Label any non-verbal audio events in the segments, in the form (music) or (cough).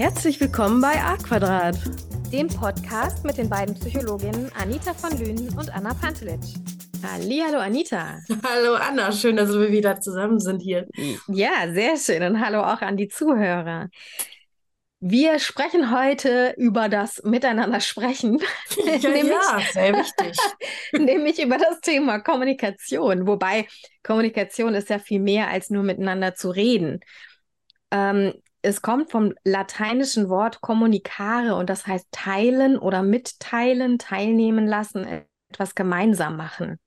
Herzlich willkommen bei A Quadrat, dem Podcast mit den beiden Psychologinnen Anita von Lünen und Anna Pantelic. Hallo Anita. Hallo Anna, schön, dass wir wieder zusammen sind hier. Ja, sehr schön und hallo auch an die Zuhörer. Wir sprechen heute über das Miteinander sprechen. Ja, (laughs) nämlich, ja, sehr wichtig. (laughs) nämlich über das Thema Kommunikation. Wobei Kommunikation ist ja viel mehr als nur miteinander zu reden. Ähm, es kommt vom lateinischen Wort communicare und das heißt teilen oder mitteilen, teilnehmen lassen, etwas gemeinsam machen.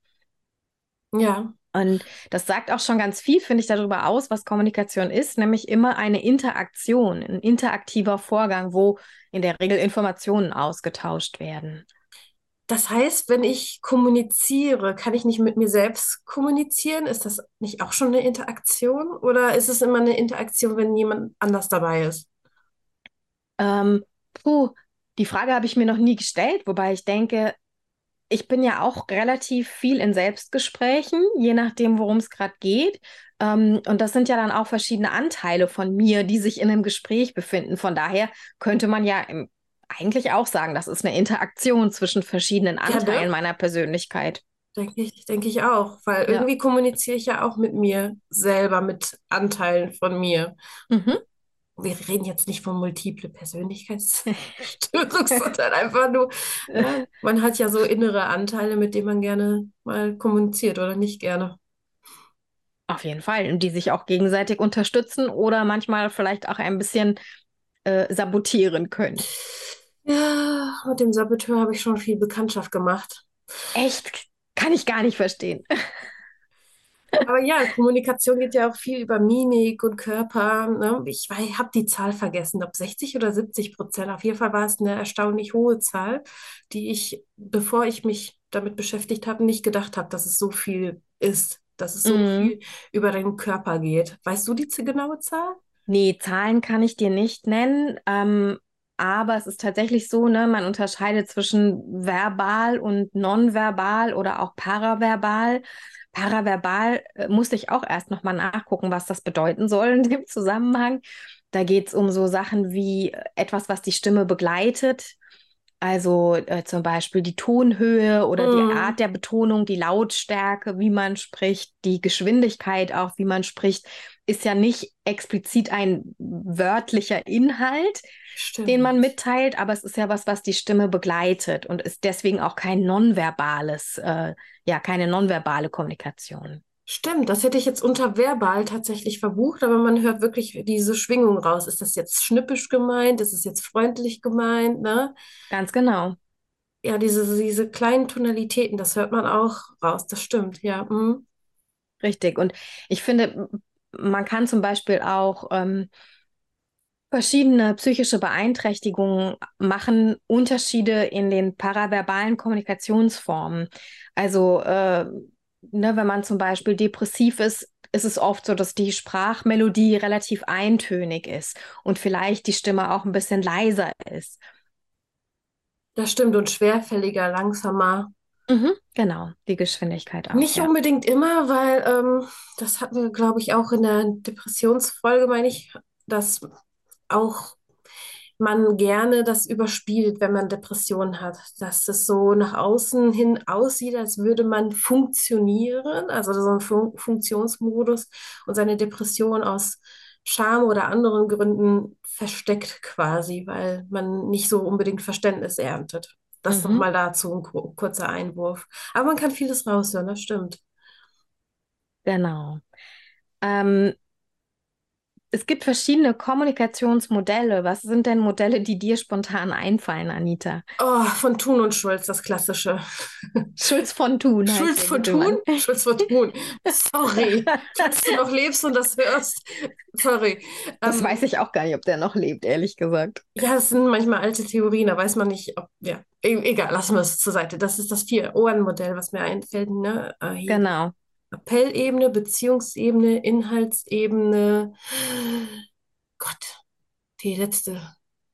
Ja. Und das sagt auch schon ganz viel, finde ich, darüber aus, was Kommunikation ist, nämlich immer eine Interaktion, ein interaktiver Vorgang, wo in der Regel Informationen ausgetauscht werden. Das heißt, wenn ich kommuniziere, kann ich nicht mit mir selbst kommunizieren? Ist das nicht auch schon eine Interaktion? Oder ist es immer eine Interaktion, wenn jemand anders dabei ist? Ähm, puh, die Frage habe ich mir noch nie gestellt, wobei ich denke, ich bin ja auch relativ viel in Selbstgesprächen, je nachdem, worum es gerade geht. Ähm, und das sind ja dann auch verschiedene Anteile von mir, die sich in einem Gespräch befinden. Von daher könnte man ja im, eigentlich auch sagen, das ist eine Interaktion zwischen verschiedenen Anteilen ja, ne? meiner Persönlichkeit. Denke ich, denke ich auch, weil ja. irgendwie kommuniziere ich ja auch mit mir selber, mit Anteilen von mir. Mhm wir reden jetzt nicht von multiple Persönlichkeitsstörung, sondern einfach nur, ja, (laughs) man hat ja so innere Anteile, mit denen man gerne mal kommuniziert oder nicht gerne. Auf jeden Fall, und die sich auch gegenseitig unterstützen oder manchmal vielleicht auch ein bisschen äh, sabotieren können. Ja, mit dem Saboteur habe ich schon viel Bekanntschaft gemacht. Echt? Kann ich gar nicht verstehen. (laughs) Aber ja, Kommunikation geht ja auch viel über Mimik und Körper. Ne? Ich habe die Zahl vergessen, ob 60 oder 70 Prozent. Auf jeden Fall war es eine erstaunlich hohe Zahl, die ich, bevor ich mich damit beschäftigt habe, nicht gedacht habe, dass es so viel ist, dass es so mhm. viel über den Körper geht. Weißt du die genaue Zahl? Nee, Zahlen kann ich dir nicht nennen. Ähm, aber es ist tatsächlich so, ne, man unterscheidet zwischen verbal und nonverbal oder auch paraverbal. Paraverbal äh, musste ich auch erst nochmal nachgucken, was das bedeuten soll in dem Zusammenhang. Da geht es um so Sachen wie äh, etwas, was die Stimme begleitet. Also äh, zum Beispiel die Tonhöhe oder mm. die Art der Betonung, die Lautstärke, wie man spricht, die Geschwindigkeit auch, wie man spricht, ist ja nicht explizit ein wörtlicher Inhalt, Stimmt. den man mitteilt, aber es ist ja was, was die Stimme begleitet und ist deswegen auch kein nonverbales, äh, ja, keine nonverbale Kommunikation. Stimmt, das hätte ich jetzt unter verbal tatsächlich verbucht, aber man hört wirklich diese Schwingung raus. Ist das jetzt schnippisch gemeint? Ist es jetzt freundlich gemeint? Ne? Ganz genau. Ja, diese, diese kleinen Tonalitäten, das hört man auch raus. Das stimmt, ja. Mhm. Richtig. Und ich finde, man kann zum Beispiel auch ähm, verschiedene psychische Beeinträchtigungen machen Unterschiede in den paraverbalen Kommunikationsformen. Also äh, ne, wenn man zum Beispiel depressiv ist, ist es oft so, dass die Sprachmelodie relativ eintönig ist und vielleicht die Stimme auch ein bisschen leiser ist. Das stimmt und schwerfälliger, langsamer. Mhm, genau, die Geschwindigkeit auch. Nicht ja. unbedingt immer, weil ähm, das hatten wir, glaube ich, auch in der Depressionsfolge, meine ich, dass auch man gerne das überspielt, wenn man Depressionen hat, dass es so nach außen hin aussieht, als würde man funktionieren, also so ein Fun Funktionsmodus und seine Depression aus Scham oder anderen Gründen versteckt quasi, weil man nicht so unbedingt Verständnis erntet. Das mhm. nochmal dazu ein kurzer Einwurf. Aber man kann vieles raushören, das stimmt. Genau. Ähm, es gibt verschiedene Kommunikationsmodelle. Was sind denn Modelle, die dir spontan einfallen, Anita? Oh, von Thun und Schulz, das klassische. Schulz von Thun. Schulz von Thun? Schulz von Thun. Sorry, dass du noch lebst und das hörst. Sorry. Das ähm, weiß ich auch gar nicht, ob der noch lebt, ehrlich gesagt. Ja, das sind manchmal alte Theorien, da weiß man nicht, ob, ja, e egal, lassen wir es zur Seite. Das ist das Vier-Ohren-Modell, was mir einfällt. Ne? Äh, genau. Appellebene, Beziehungsebene, Inhaltsebene. Gott, die letzte.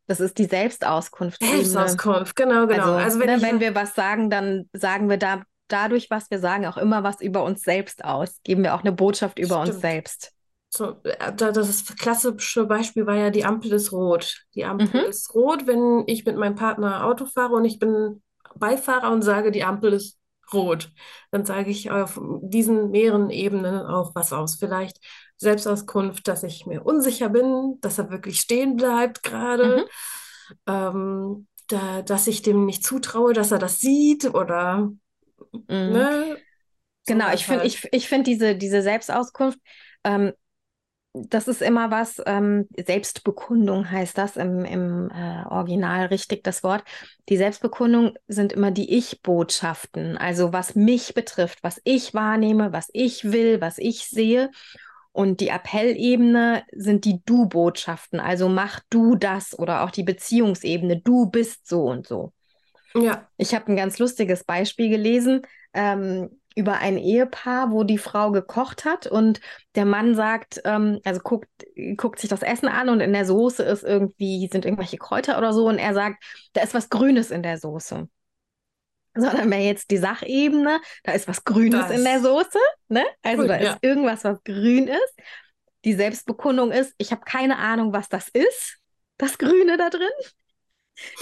Das ist die Selbstauskunft. Selbstauskunft, genau, genau. Also, also wenn, ne, wenn wir was sagen, dann sagen wir da dadurch, was wir sagen, auch immer was über uns selbst aus. Geben wir auch eine Botschaft über Stimmt. uns selbst. So, äh, da- das klassische Beispiel war ja, die Ampel ist rot. Die Ampel Mhm, ist rot, wenn ich mit meinem Partner Auto fahre und ich bin Beifahrer und sage, die Ampel ist rot. Dann sage ich auf diesen mehreren Ebenen auch was aus. Vielleicht Selbstauskunft, dass ich mir unsicher bin, dass er wirklich stehen bleibt gerade, mhm, ähm, da, dass ich dem nicht zutraue, dass er das sieht oder, mhm. ne, Genau, ich finde, halt. ich, ich finde diese, diese Selbstauskunft, ähm, das ist immer was, ähm, Selbstbekundung heißt das im, im äh, Original richtig das Wort. Die Selbstbekundung sind immer die Ich-Botschaften, also was mich betrifft, was ich wahrnehme, was ich will, was ich sehe. Und die Appellebene sind die Du-Botschaften, also mach du das oder auch die Beziehungsebene, du bist so und so. Ja, Ich habe ein ganz lustiges Beispiel gelesen ähm, über ein Ehepaar, wo die Frau gekocht hat und der Mann sagt, ähm, also guckt, guckt sich das Essen an und in der Soße ist irgendwie, sind irgendwelche Kräuter oder so und er sagt, da ist was Grünes in der Soße. Sondern wäre jetzt die Sachebene, da ist was Grünes in der das. Soße, ne? Also da Grün, ist ja. irgendwas, was grün ist. Die Selbstbekundung ist, ich habe keine Ahnung, was das ist, das Grüne da drin.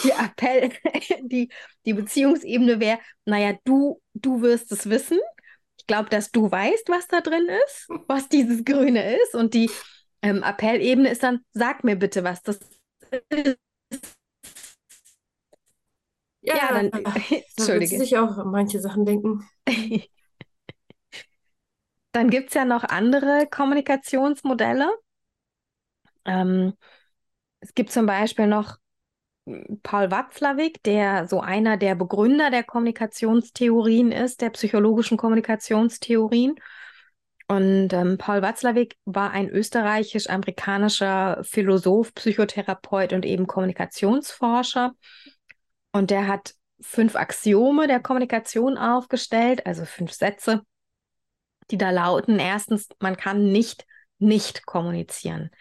Die Appell, (laughs) die, die Beziehungsebene wäre, naja, du, du wirst es wissen. Ich glaube, dass du weißt, was da drin ist, was dieses Grüne ist. Und die ähm, Appellebene ist dann, sag mir bitte, was das ist. Ja, Ja, dann, (laughs) da sie entschuldige. sich auch an manche Sachen denken. (laughs) Dann gibt es ja noch andere Kommunikationsmodelle. Ähm, es gibt zum Beispiel noch Paul Watzlawick, der so einer der Begründer der Kommunikationstheorien ist, der psychologischen Kommunikationstheorien. Und ähm, Paul Watzlawick war ein österreichisch-amerikanischer Philosoph, Psychotherapeut und eben Kommunikationsforscher. Und der hat fünf Axiome der Kommunikation aufgestellt, also fünf Sätze, die da lauten, erstens, man kann nicht nicht kommunizieren.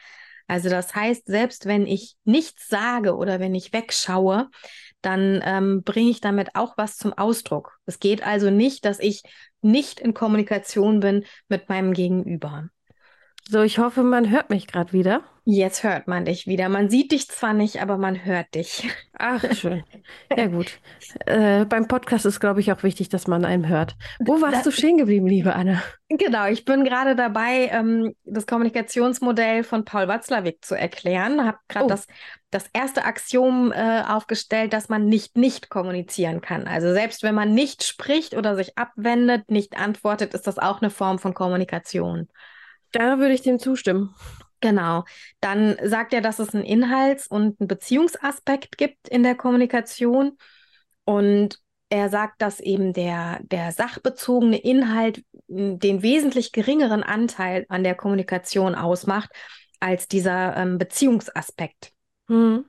Also das heißt, selbst wenn ich nichts sage oder wenn ich wegschaue, dann ähm, bringe ich damit auch was zum Ausdruck. Es geht also nicht, dass ich nicht in Kommunikation bin mit meinem Gegenüber. So, ich hoffe, man hört mich gerade wieder. Jetzt hört man dich wieder. Man sieht dich zwar nicht, aber man hört dich. Ach, (laughs) schön. Ja, gut. Äh, beim Podcast ist, glaube ich, auch wichtig, dass man einen hört. Wo warst Da, du stehen geblieben, liebe Anne? genau, ich bin gerade dabei, ähm, das Kommunikationsmodell von Paul Watzlawick zu erklären. Habe gerade Oh, das, das erste Axiom äh, aufgestellt, dass man nicht nicht kommunizieren kann. Also selbst wenn man nicht spricht oder sich abwendet, nicht antwortet, ist das auch eine Form von Kommunikation. Da würde ich dem zustimmen. Genau. Dann sagt er, dass es einen Inhalts- und einen Beziehungsaspekt gibt in der Kommunikation. Und er sagt, dass eben der, der sachbezogene Inhalt m, den wesentlich geringeren Anteil an der Kommunikation ausmacht als dieser ähm, Beziehungsaspekt. Hm.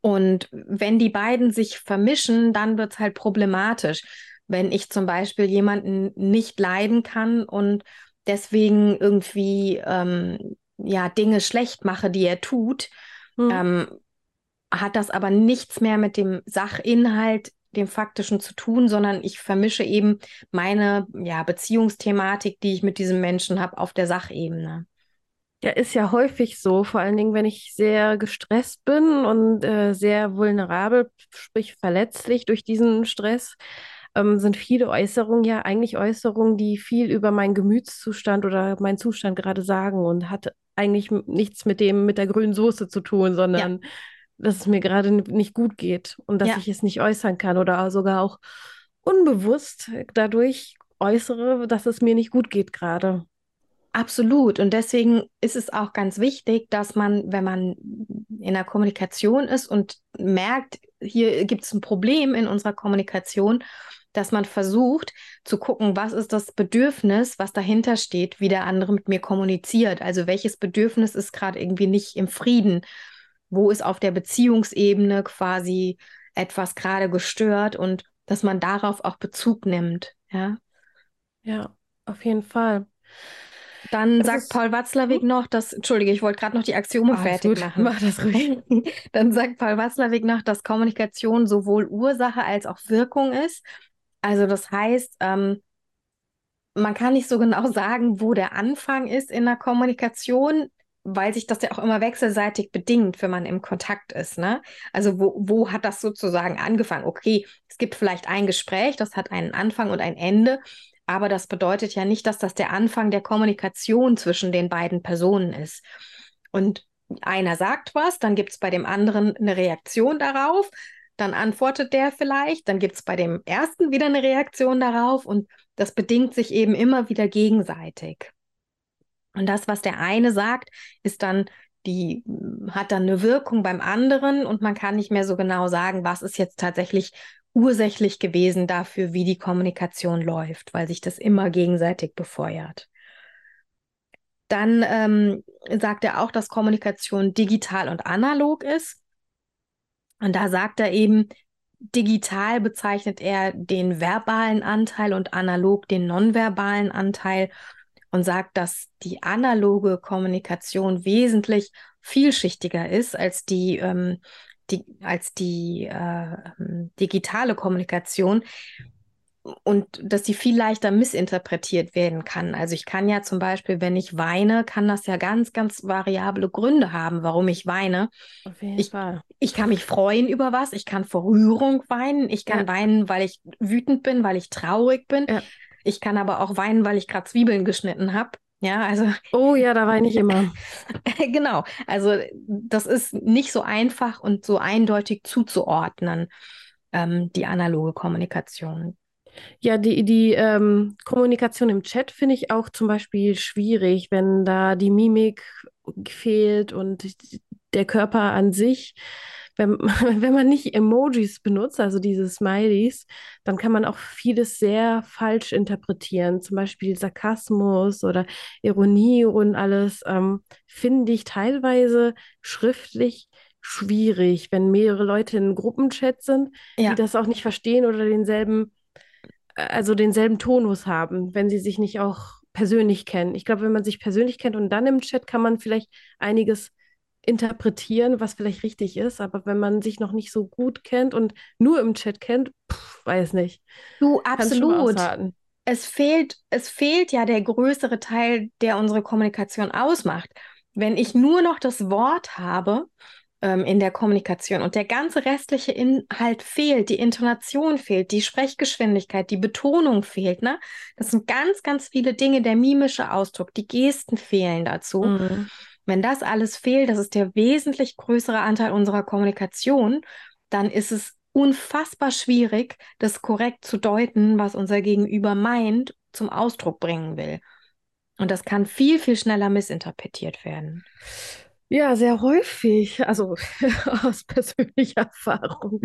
Und wenn die beiden sich vermischen, dann wird es halt problematisch. Wenn ich zum Beispiel jemanden nicht leiden kann und deswegen irgendwie ähm, ja Dinge schlecht mache, die er tut, Hm. ähm, hat das aber nichts mehr mit dem Sachinhalt, dem faktischen zu tun, sondern ich vermische eben meine ja, Beziehungsthematik, die ich mit diesem Menschen habe, auf der Sachebene. Ja, ist ja häufig so, vor allen Dingen, wenn ich sehr gestresst bin und äh, sehr vulnerabel, sprich verletzlich durch diesen Stress, ähm, sind viele Äußerungen ja eigentlich Äußerungen, die viel über meinen Gemütszustand oder meinen Zustand gerade sagen und hat eigentlich nichts mit dem, mit der grünen Soße zu tun, Ja, sondern dass es mir gerade nicht gut geht und dass ja, ich es nicht äußern kann oder sogar auch unbewusst dadurch äußere, dass es mir nicht gut geht gerade. absolut. Und deswegen ist es auch ganz wichtig, dass man, wenn man in der Kommunikation ist und merkt, hier gibt es ein Problem in unserer Kommunikation, dass man versucht zu gucken, was ist das Bedürfnis, was dahinter steht, wie der andere mit mir kommuniziert. Also welches Bedürfnis ist gerade irgendwie nicht im Frieden? Wo ist auf der Beziehungsebene quasi etwas gerade gestört und dass man darauf auch Bezug nimmt. Ja. Ja, auf jeden Fall. Dann Es sagt Paul Watzlawick noch, dass, Entschuldige, ich wollte gerade noch die Axiome Alles fertig gut, machen. mach das ruhig. (laughs) Dann sagt Paul Watzlawick noch, dass Kommunikation sowohl Ursache als auch Wirkung ist. Also das heißt, ähm, man kann nicht so genau (laughs) sagen, wo der Anfang ist in der Kommunikation, weil sich das ja auch immer wechselseitig bedingt, wenn man im Kontakt ist. Ne? Also wo, wo hat das sozusagen angefangen? Okay, es gibt vielleicht ein Gespräch, das hat einen Anfang und ein Ende, aber das bedeutet ja nicht, dass das der Anfang der Kommunikation zwischen den beiden Personen ist. Und einer sagt was, dann gibt es bei dem anderen eine Reaktion darauf, dann antwortet der vielleicht, dann gibt es bei dem ersten wieder eine Reaktion darauf und das bedingt sich eben immer wieder gegenseitig. Und das, was der eine sagt, ist dann die hat dann eine Wirkung beim anderen und man kann nicht mehr so genau sagen, was ist jetzt tatsächlich ursächlich gewesen dafür, wie die Kommunikation läuft, weil sich das immer gegenseitig befeuert. Dann ähm, sagt er auch, dass Kommunikation digital und analog ist. Und da sagt er eben, digital bezeichnet er den verbalen Anteil und analog den nonverbalen Anteil und sagt, dass die analoge Kommunikation wesentlich vielschichtiger ist als die, ähm, die als die äh, ähm, digitale Kommunikation und dass sie viel leichter missinterpretiert werden kann. Also ich kann ja zum Beispiel, wenn ich weine, kann das ja ganz, ganz variable Gründe haben, warum ich weine. Auf jeden ich, Fall. Ich kann mich freuen über was, ich kann vor Rührung weinen, ich kann ja. weinen, weil ich wütend bin, weil ich traurig bin. Ja. Ich kann aber auch weinen, weil ich gerade Zwiebeln geschnitten habe. Ja, also. Oh ja, da weine ich immer. (laughs) genau. Also das ist nicht so einfach und so eindeutig zuzuordnen, ähm, die analoge Kommunikation. Ja, die, die ähm, Kommunikation im Chat finde ich auch zum Beispiel schwierig, wenn da die Mimik fehlt und der Körper an sich. Wenn, (laughs) wenn man nicht Emojis benutzt, also diese Smileys, dann kann man auch vieles sehr falsch interpretieren. Zum Beispiel Sarkasmus oder Ironie und alles ähm, finde ich teilweise schriftlich schwierig, wenn mehrere Leute in einem Gruppenchat sind, ja. die das auch nicht verstehen oder denselben also denselben Tonus haben, wenn sie sich nicht auch persönlich kennen. Ich glaube, wenn man sich persönlich kennt und dann im Chat kann man vielleicht einiges interpretieren, was vielleicht richtig ist, aber wenn man sich noch nicht so gut kennt und nur im Chat kennt, pff, weiß nicht. Du, absolut. Es fehlt, es fehlt ja der größere Teil, der unsere Kommunikation ausmacht. Wenn ich nur noch das Wort habe, ähm, in der Kommunikation. Und der ganze restliche Inhalt fehlt, die Intonation fehlt, die Sprechgeschwindigkeit, die Betonung fehlt. Ne? Das sind ganz, ganz viele Dinge, der mimische Ausdruck, die Gesten fehlen dazu. Mhm. Wenn das alles fehlt, das ist der wesentlich größere Anteil unserer Kommunikation, dann ist es unfassbar schwierig, das korrekt zu deuten, was unser Gegenüber meint, zum Ausdruck bringen will. Und das kann viel, viel schneller missinterpretiert werden. Ja, sehr häufig, also (laughs) aus persönlicher Erfahrung.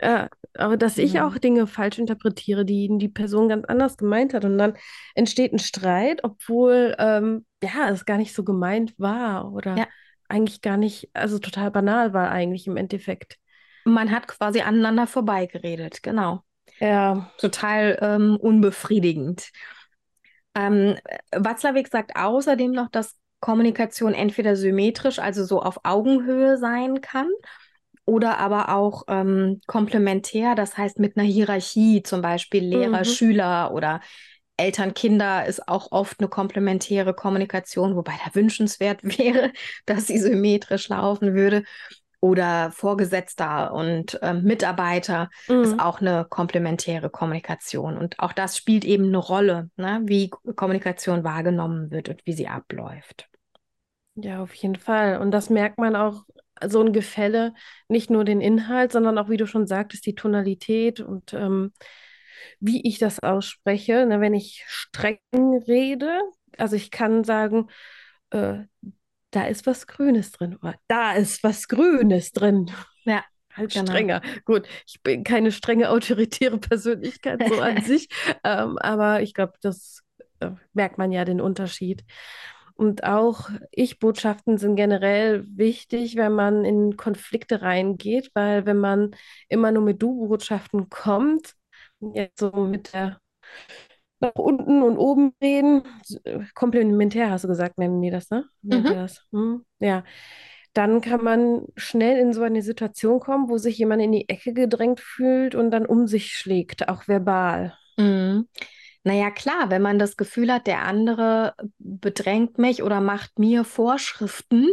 ja, (laughs) aber dass ich auch Dinge falsch interpretiere, die die Person ganz anders gemeint hat. Und dann entsteht ein Streit, obwohl ähm, ja, es gar nicht so gemeint war oder ja. eigentlich gar nicht, also total banal war eigentlich im Endeffekt. Man hat quasi aneinander vorbeigeredet, genau. Ja. Total ähm, unbefriedigend. Ähm, Watzlawick sagt außerdem noch, dass Kommunikation entweder symmetrisch, also so auf Augenhöhe sein kann, oder aber auch ähm, komplementär, das heißt mit einer Hierarchie, zum Beispiel Lehrer, mhm. Schüler oder Eltern, Kinder ist auch oft eine komplementäre Kommunikation, wobei da wünschenswert (laughs) wäre, dass sie symmetrisch laufen würde. Oder Vorgesetzter und ähm, Mitarbeiter mhm. ist auch eine komplementäre Kommunikation. Und auch das spielt eben eine Rolle, ne? wie Kommunikation wahrgenommen wird und wie sie abläuft. Ja, auf jeden Fall. Und das merkt man auch, so ein Gefälle, nicht nur den Inhalt, sondern auch, wie du schon sagtest, die Tonalität und ähm, wie ich das ausspreche. Ne, wenn ich streng rede, also ich kann sagen, äh, da ist was Grünes drin oder da ist was Grünes drin. Ja. Halt genau. strenger. Gut, ich bin keine strenge autoritäre Persönlichkeit so an (laughs) sich, ähm, aber ich glaube, das äh, merkt man ja den Unterschied. Und auch Ich-Botschaften sind generell wichtig, wenn man in Konflikte reingeht, weil wenn man immer nur mit Du-Botschaften kommt, jetzt so mit der nach unten und oben reden, komplementär hast du gesagt, nennen die das, ne? Mhm. Das? Hm? Ja, dann kann man schnell in so eine Situation kommen, wo sich jemand in die Ecke gedrängt fühlt und dann um sich schlägt, auch verbal. Mhm. Naja, klar, wenn man das Gefühl hat, der andere bedrängt mich oder macht mir Vorschriften,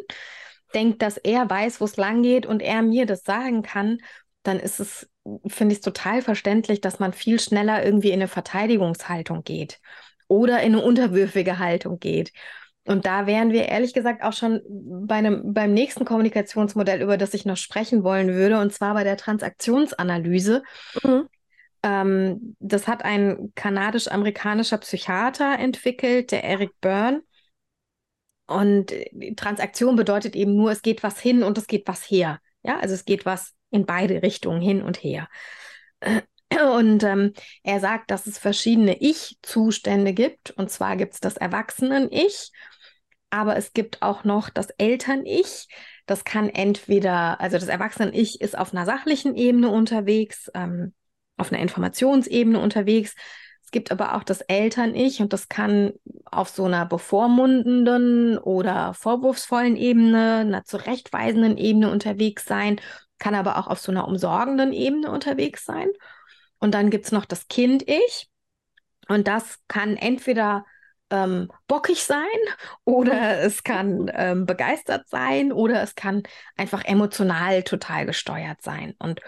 denkt, dass er weiß, wo es lang geht und er mir das sagen kann, dann ist es, finde ich es total verständlich, dass man viel schneller irgendwie in eine Verteidigungshaltung geht oder in eine unterwürfige Haltung geht. Und da wären wir ehrlich gesagt auch schon bei einem, beim nächsten Kommunikationsmodell, über das ich noch sprechen wollen würde, und zwar bei der Transaktionsanalyse. Mhm. Ähm, das hat ein kanadisch-amerikanischer Psychiater entwickelt, der Eric Byrne. Und Transaktion bedeutet eben nur, es geht was hin und es geht was her. Ja, also es geht was in beide Richtungen hin und her. (clears throat) Und ähm, er sagt, dass es verschiedene Ich-Zustände gibt. Und zwar gibt es das Erwachsenen-Ich, aber es gibt auch noch das Eltern-Ich. Das kann entweder, also das Erwachsenen-Ich ist auf einer sachlichen Ebene unterwegs, ähm, auf einer Informationsebene unterwegs. Es gibt aber auch das Eltern-Ich und das kann auf so einer bevormundenden oder vorwurfsvollen Ebene, einer zurechtweisenden Ebene unterwegs sein, kann aber auch auf so einer umsorgenden Ebene unterwegs sein. Und dann gibt es noch das Kind-Ich. Und das kann entweder ähm, bockig sein (laughs) oder es kann ähm, begeistert sein oder es kann einfach emotional total gesteuert sein. Und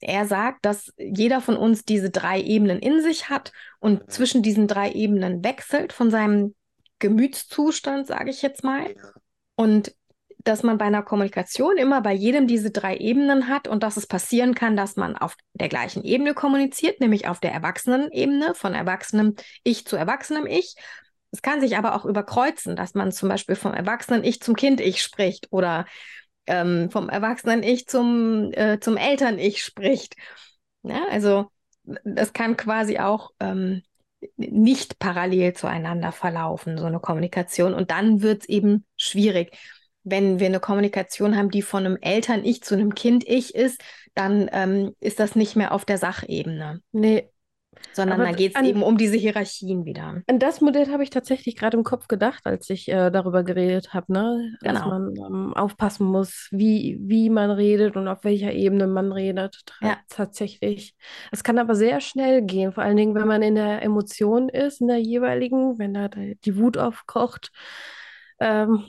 er sagt, dass jeder von uns diese drei Ebenen in sich hat und zwischen diesen drei Ebenen wechselt von seinem Gemütszustand, sage ich jetzt mal. Und dass man bei einer Kommunikation immer bei jedem diese drei Ebenen hat und dass es passieren kann, dass man auf der gleichen Ebene kommuniziert, nämlich auf der Erwachsenenebene, von erwachsenem Ich zu erwachsenem Ich. Es kann sich aber auch überkreuzen, dass man zum Beispiel vom erwachsenen Ich zum Kind-Ich spricht oder ähm, vom erwachsenen Ich zum, äh, zum Eltern-Ich spricht. Ja, also das kann quasi auch ähm, nicht parallel zueinander verlaufen, so eine Kommunikation. Und dann wird es eben schwierig wenn wir eine Kommunikation haben, die von einem Eltern-Ich zu einem Kind-Ich ist, dann ähm, ist das nicht mehr auf der Sachebene. Nee. Sondern da geht es eben um diese Hierarchien wieder. An das Modell habe ich tatsächlich gerade im Kopf gedacht, als ich äh, darüber geredet habe, ne? Genau. Dass man ähm, aufpassen muss, wie, wie man redet und auf welcher Ebene man redet. Ja. Tatsächlich. Es kann aber sehr schnell gehen, vor allen Dingen, wenn man in der Emotion ist, in der jeweiligen, wenn da die Wut aufkocht. Ähm,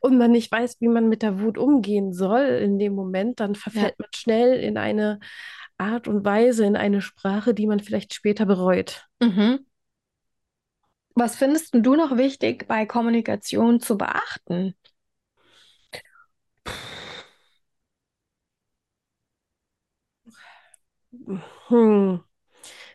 und man nicht weiß, wie man mit der Wut umgehen soll in dem Moment, dann verfällt ja. man schnell in eine Art und Weise, in eine Sprache, die man vielleicht später bereut. Mhm. Was findest du noch wichtig bei Kommunikation zu beachten? Hm.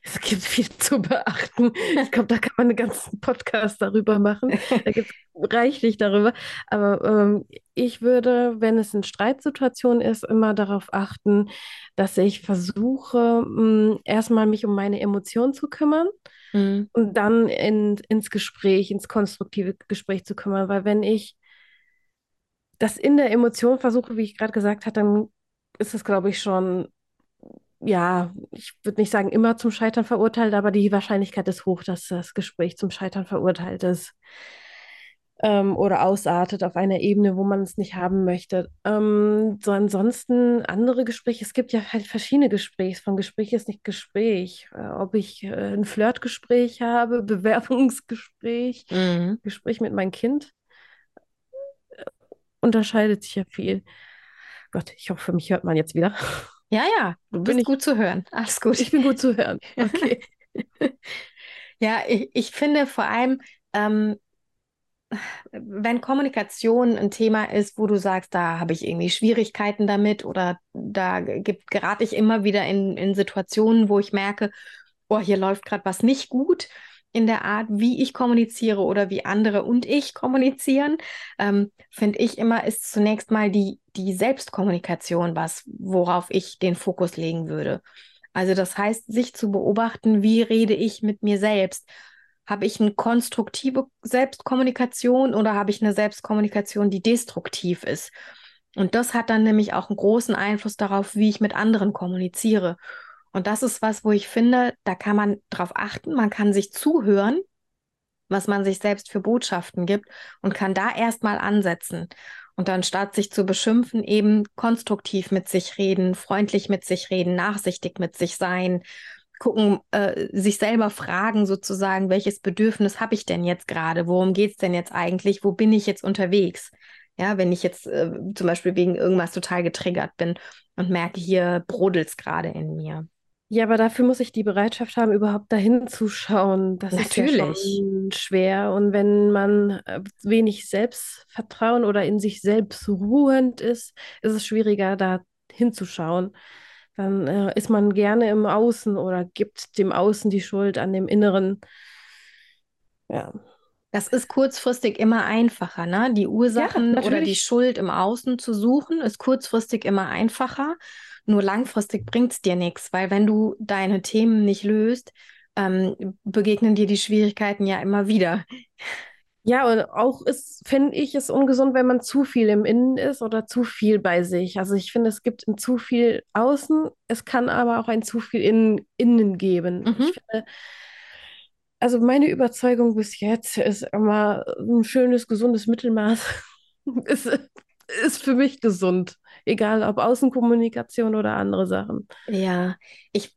Es gibt viel zu beachten. Ich glaube, da kann man einen ganzen Podcast darüber machen. Da gibt es reichlich darüber. Aber ähm, ich würde, wenn es eine Streitsituation ist, immer darauf achten, dass ich versuche, mh, hm, erstmal mich um meine Emotionen zu kümmern. Mhm. Und dann in, ins Gespräch, ins konstruktive Gespräch zu kümmern. Weil wenn ich das in der Emotion versuche, wie ich gerade gesagt habe, dann ist es, glaube ich, schon ja, ich würde nicht sagen immer zum Scheitern verurteilt, aber die Wahrscheinlichkeit ist hoch, dass das Gespräch zum Scheitern verurteilt ist ähm, oder ausartet auf einer Ebene, wo man es nicht haben möchte. Ähm, so ansonsten andere Gespräche, es gibt ja halt verschiedene Gespräche. Von Gespräch ist nicht Gespräch. Äh, ob ich äh, ein Flirtgespräch habe, (laughs) Bewerbungsgespräch, mhm. Gespräch mit meinem Kind, äh, unterscheidet sich ja viel. Gott, ich hoffe, mich hört man jetzt wieder. Ja, ja, du bist ich, gut zu hören. Alles gut. Ich bin gut zu hören. (laughs) Okay. ja, ich, ich finde vor allem, ähm, wenn Kommunikation ein Thema ist, wo du sagst, da habe ich irgendwie Schwierigkeiten damit oder da gibt, gerate ich immer wieder in, in Situationen, wo ich merke, oh, hier läuft gerade was nicht gut, in der Art, wie ich kommuniziere oder wie andere und ich kommunizieren, ähm, finde ich immer, ist zunächst mal die, die Selbstkommunikation was, worauf ich den Fokus legen würde. Also das heißt, sich zu beobachten, wie rede ich mit mir selbst? Habe ich eine konstruktive Selbstkommunikation oder habe ich eine Selbstkommunikation, die destruktiv ist? Und das hat dann nämlich auch einen großen Einfluss darauf, wie ich mit anderen kommuniziere. Und das ist was, wo ich finde, da kann man drauf achten, man kann sich zuhören, was man sich selbst für Botschaften gibt und kann da erstmal ansetzen. Und dann statt sich zu beschimpfen, eben konstruktiv mit sich reden, freundlich mit sich reden, nachsichtig mit sich sein, gucken, äh, sich selber fragen sozusagen, welches Bedürfnis habe ich denn jetzt gerade? Worum geht es denn jetzt eigentlich? Wo bin ich jetzt unterwegs? Ja, wenn ich jetzt äh, zum Beispiel wegen irgendwas total getriggert bin und merke, hier brodelt es gerade in mir. Ja, aber dafür muss ich die Bereitschaft haben, überhaupt dahin zu schauen. Das ist ja Natürlich. schon schwer. Und wenn man äh, wenig Selbstvertrauen oder in sich selbst ruhend ist, ist es schwieriger, da hinzuschauen. Dann äh, ist man gerne im Außen oder gibt dem Außen die Schuld an dem Inneren. Ja. Das ist kurzfristig immer einfacher, ne? Die Ursachen oder die. Schuld im Außen zu suchen, ist kurzfristig immer einfacher. Nur langfristig bringt es dir nichts, weil wenn du deine Themen nicht löst, ähm, begegnen dir die Schwierigkeiten ja immer wieder. Ja, und auch ist, finde ich, es ungesund, wenn man zu viel im Innen ist oder zu viel bei sich. Also ich finde, es gibt ein zu viel Außen, es kann aber auch ein zu viel in, Innen geben. Mhm. Ich finde, also meine Überzeugung bis jetzt ist immer ein schönes, gesundes Mittelmaß. (laughs) ist, ist für mich gesund. Egal ob Außenkommunikation oder andere Sachen. Ja, ich,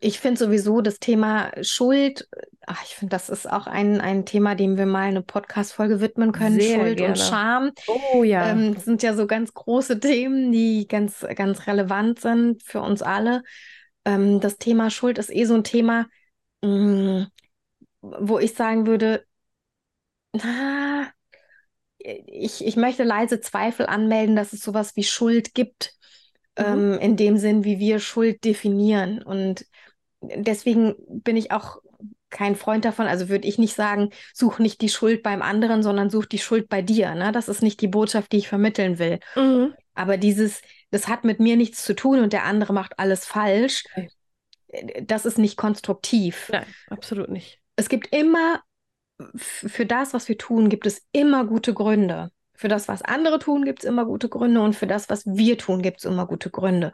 ich finde sowieso das Thema Schuld, ach, ich finde, das ist auch ein, ein Thema, dem wir mal eine Podcast-Folge widmen können. Sehr Schuld und gerne. Scham. Oh ja. Ähm, sind ja so ganz große Themen, die ganz, ganz relevant sind für uns alle. Ähm, das Thema Schuld ist eh so ein Thema, mh, wo ich sagen würde, na, ich, ich möchte leise Zweifel anmelden, dass es sowas wie Schuld gibt, Mhm. ähm, in dem Sinn, wie wir Schuld definieren. Und deswegen bin ich auch kein Freund davon. Also würde ich nicht sagen, such nicht die Schuld beim anderen, sondern such die Schuld bei dir. Ne? Das ist nicht die Botschaft, die ich vermitteln will. Mhm. Aber dieses, das hat mit mir nichts zu tun und der andere macht alles falsch, äh, das ist nicht konstruktiv. Nein, absolut nicht. Es gibt immer, für das, was wir tun, gibt es immer gute Gründe. Für das, was andere tun, gibt es immer gute Gründe und für das, was wir tun, gibt es immer gute Gründe.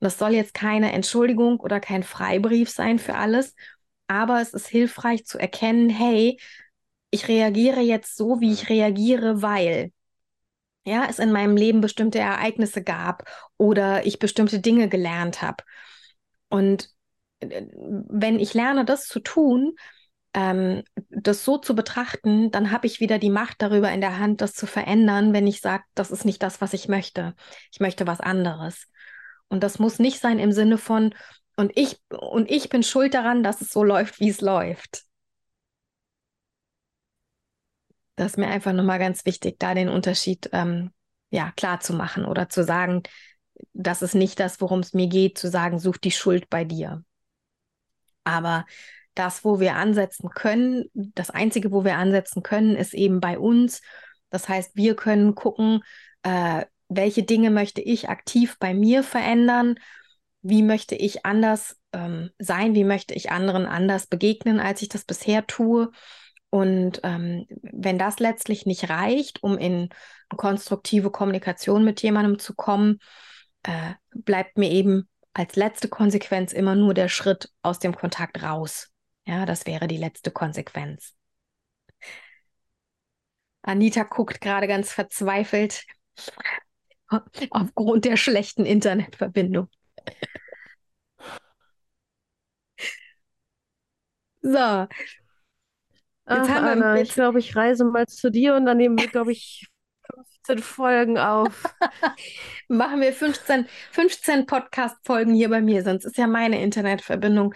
Das soll jetzt keine Entschuldigung oder kein Freibrief sein für alles, aber es ist hilfreich zu erkennen, hey, ich reagiere jetzt so, wie ich reagiere, weil ja, es in meinem Leben bestimmte Ereignisse gab oder ich bestimmte Dinge gelernt habe. Und äh, wenn ich lerne, das zu tun, ähm, das so zu betrachten, dann habe ich wieder die Macht darüber in der Hand, das zu verändern, wenn ich sage, das ist nicht das, was ich möchte. Ich möchte was anderes. Und das muss nicht sein im Sinne von, und ich, und ich bin schuld daran, dass es so läuft, wie es läuft. Das ist mir einfach nochmal ganz wichtig, da den Unterschied ähm, ja, klar zu machen oder zu sagen, das ist nicht das, worum es mir geht, zu sagen, such die Schuld bei dir. Aber das, wo wir ansetzen können, das Einzige, wo wir ansetzen können, ist eben bei uns. Das heißt, wir können gucken, äh, welche Dinge möchte ich aktiv bei mir verändern, wie möchte ich anders ähm, sein, wie möchte ich anderen anders begegnen, als ich das bisher tue. Und ähm, wenn das letztlich nicht reicht, um in konstruktive Kommunikation mit jemandem zu kommen, äh, bleibt mir eben als letzte Konsequenz immer nur der Schritt aus dem Kontakt raus. Ja, das wäre die letzte Konsequenz. Anita guckt gerade ganz verzweifelt (laughs) aufgrund der schlechten Internetverbindung. So, Ach, haben wir Anna, ich glaube, ich reise mal zu dir und dann nehmen wir, (laughs) glaube ich, 15 Folgen auf. (laughs) machen wir 15, 15 Podcast-Folgen hier bei mir, sonst ist ja meine Internetverbindung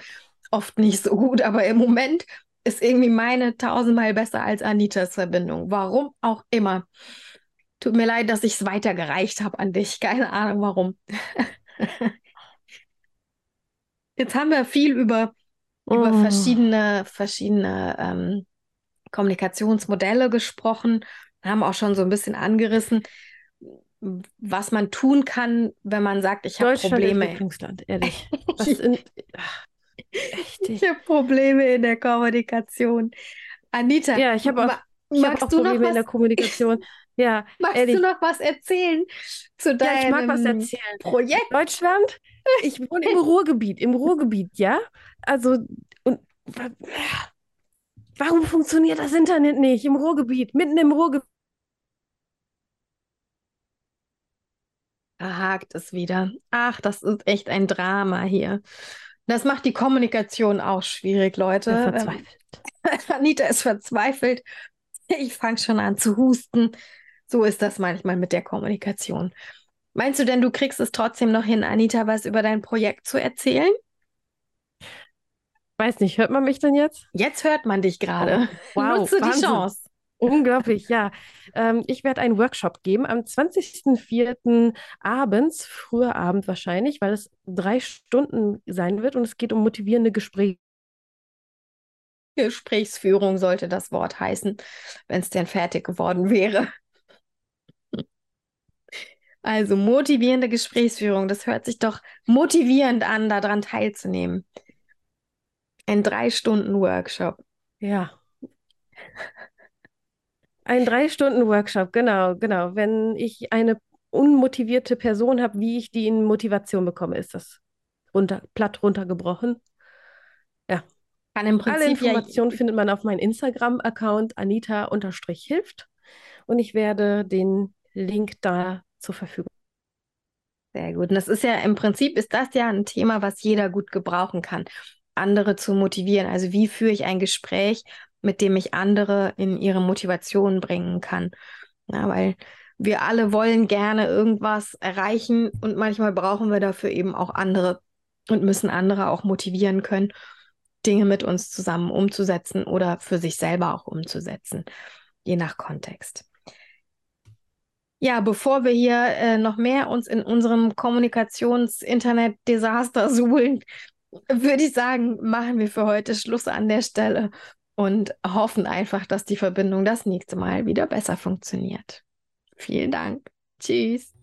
oft nicht so gut, aber im Moment ist irgendwie meine tausendmal besser als Anitas Verbindung. Warum auch immer. Tut mir leid, dass ich es weitergereicht habe an dich. Keine Ahnung warum. (laughs) Jetzt haben wir viel über, über Oh. verschiedene, verschiedene ähm, Kommunikationsmodelle gesprochen, haben auch schon so ein bisschen angerissen, was man tun kann, wenn man sagt, ich habe Probleme. Entwicklungsland, ehrlich. (laughs) Was in, (laughs) echt, Ich habe Probleme in der Kommunikation. Anita, Ja, ich habe auch, ich hab magst auch du noch Probleme in der was, Kommunikation. (laughs) Ja, magst ehrlich. du noch was erzählen zu Ja, ich mag was deinem erzählen. Projekt? Deutschland, ich wohne im (laughs) Ruhrgebiet, im Ruhrgebiet, ja? Also, und wa- warum funktioniert das Internet nicht im Ruhrgebiet, mitten im Ruhrgebiet? Da hakt es wieder. Ach, das ist echt ein Drama hier. Das macht die Kommunikation auch schwierig, Leute. Ja, Ähm, verzweifelt. (laughs) Anita ist verzweifelt. Ich fange schon an zu husten. So ist das manchmal mit der Kommunikation. Meinst du denn, du kriegst es trotzdem noch hin, Anita, was über dein Projekt zu erzählen? Weiß nicht, hört man mich denn jetzt? Jetzt hört man dich gerade. Wow, Nutze die Wahnsinn. Chance. Unglaublich, ja. Ähm, ich werde einen Workshop geben am 20.04. abends, früher Abend wahrscheinlich, weil es drei Stunden sein wird und es geht um motivierende Gespräche. Gesprächsführung sollte das Wort heißen, wenn es denn fertig geworden wäre. Also motivierende Gesprächsführung, das hört sich doch motivierend an, daran teilzunehmen. Ein Drei-Stunden-Workshop. Ja. Ein Drei-Stunden-Workshop, genau, genau. Wenn ich eine unmotivierte Person habe, wie ich die in Motivation bekomme, ist das runter, platt runtergebrochen. Kann im Alle Prinzip ja Informationen findet man auf meinem Instagram-Account anita-hilft und ich werde den Link da zur Verfügung. Sehr gut. Und das ist ja im Prinzip ist das ja ein Thema, was jeder gut gebrauchen kann, andere zu motivieren. Also wie führe ich ein Gespräch, mit dem ich andere in ihre Motivation bringen kann. Ja, weil wir alle wollen gerne irgendwas erreichen und manchmal brauchen wir dafür eben auch andere und müssen andere auch motivieren können, Dinge mit uns zusammen umzusetzen oder für sich selber auch umzusetzen, je nach Kontext. Ja, bevor wir hier äh, noch mehr uns in unserem Kommunikations-Internet-Desaster (laughs) suhlen, würde ich sagen, machen wir für heute Schluss an der Stelle und hoffen einfach, dass die Verbindung das nächste Mal wieder besser funktioniert. Vielen Dank. Tschüss.